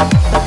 Bye.